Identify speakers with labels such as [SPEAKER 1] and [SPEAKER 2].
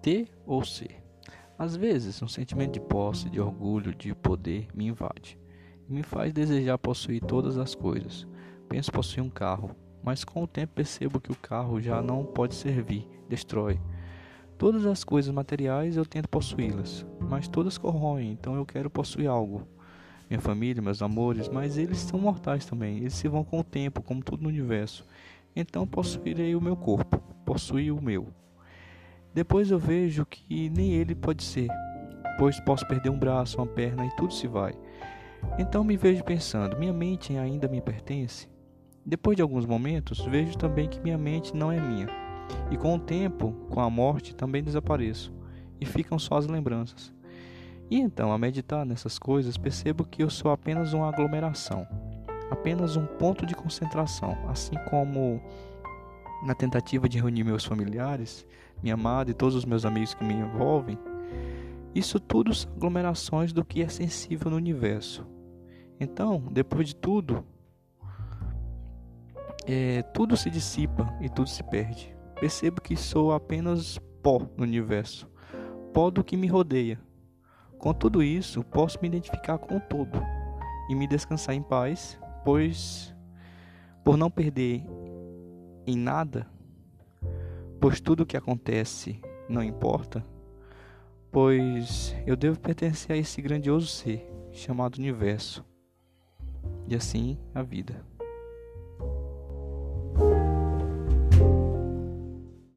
[SPEAKER 1] ter ou ser. Às vezes, um sentimento de posse, de orgulho, de poder me invade e me faz desejar possuir todas as coisas. Penso possuir um carro, mas com o tempo percebo que o carro já não pode servir, destrói. Todas as coisas materiais eu tento possuí-las, mas todas corroem, então eu quero possuir algo. Minha família, meus amores, mas eles são mortais também, eles se vão com o tempo, como tudo no universo. Então possuirei o meu corpo, possuir o meu. Depois eu vejo que nem ele pode ser, pois posso perder um braço, uma perna e tudo se vai. Então me vejo pensando: minha mente ainda me pertence? Depois de alguns momentos, vejo também que minha mente não é minha. E com o tempo, com a morte, também desapareço e ficam só as lembranças. E então, a meditar nessas coisas, percebo que eu sou apenas uma aglomeração, apenas um ponto de concentração, assim como na tentativa de reunir meus familiares, minha amada e todos os meus amigos que me envolvem, isso tudo são aglomerações do que é sensível no universo. Então, depois de tudo, é, tudo se dissipa e tudo se perde. Percebo que sou apenas pó no universo, pó do que me rodeia. Com tudo isso, posso me identificar com o todo e me descansar em paz, pois, por não perder em nada, pois tudo o que acontece não importa, pois eu devo pertencer a esse grandioso ser chamado universo, e assim a vida.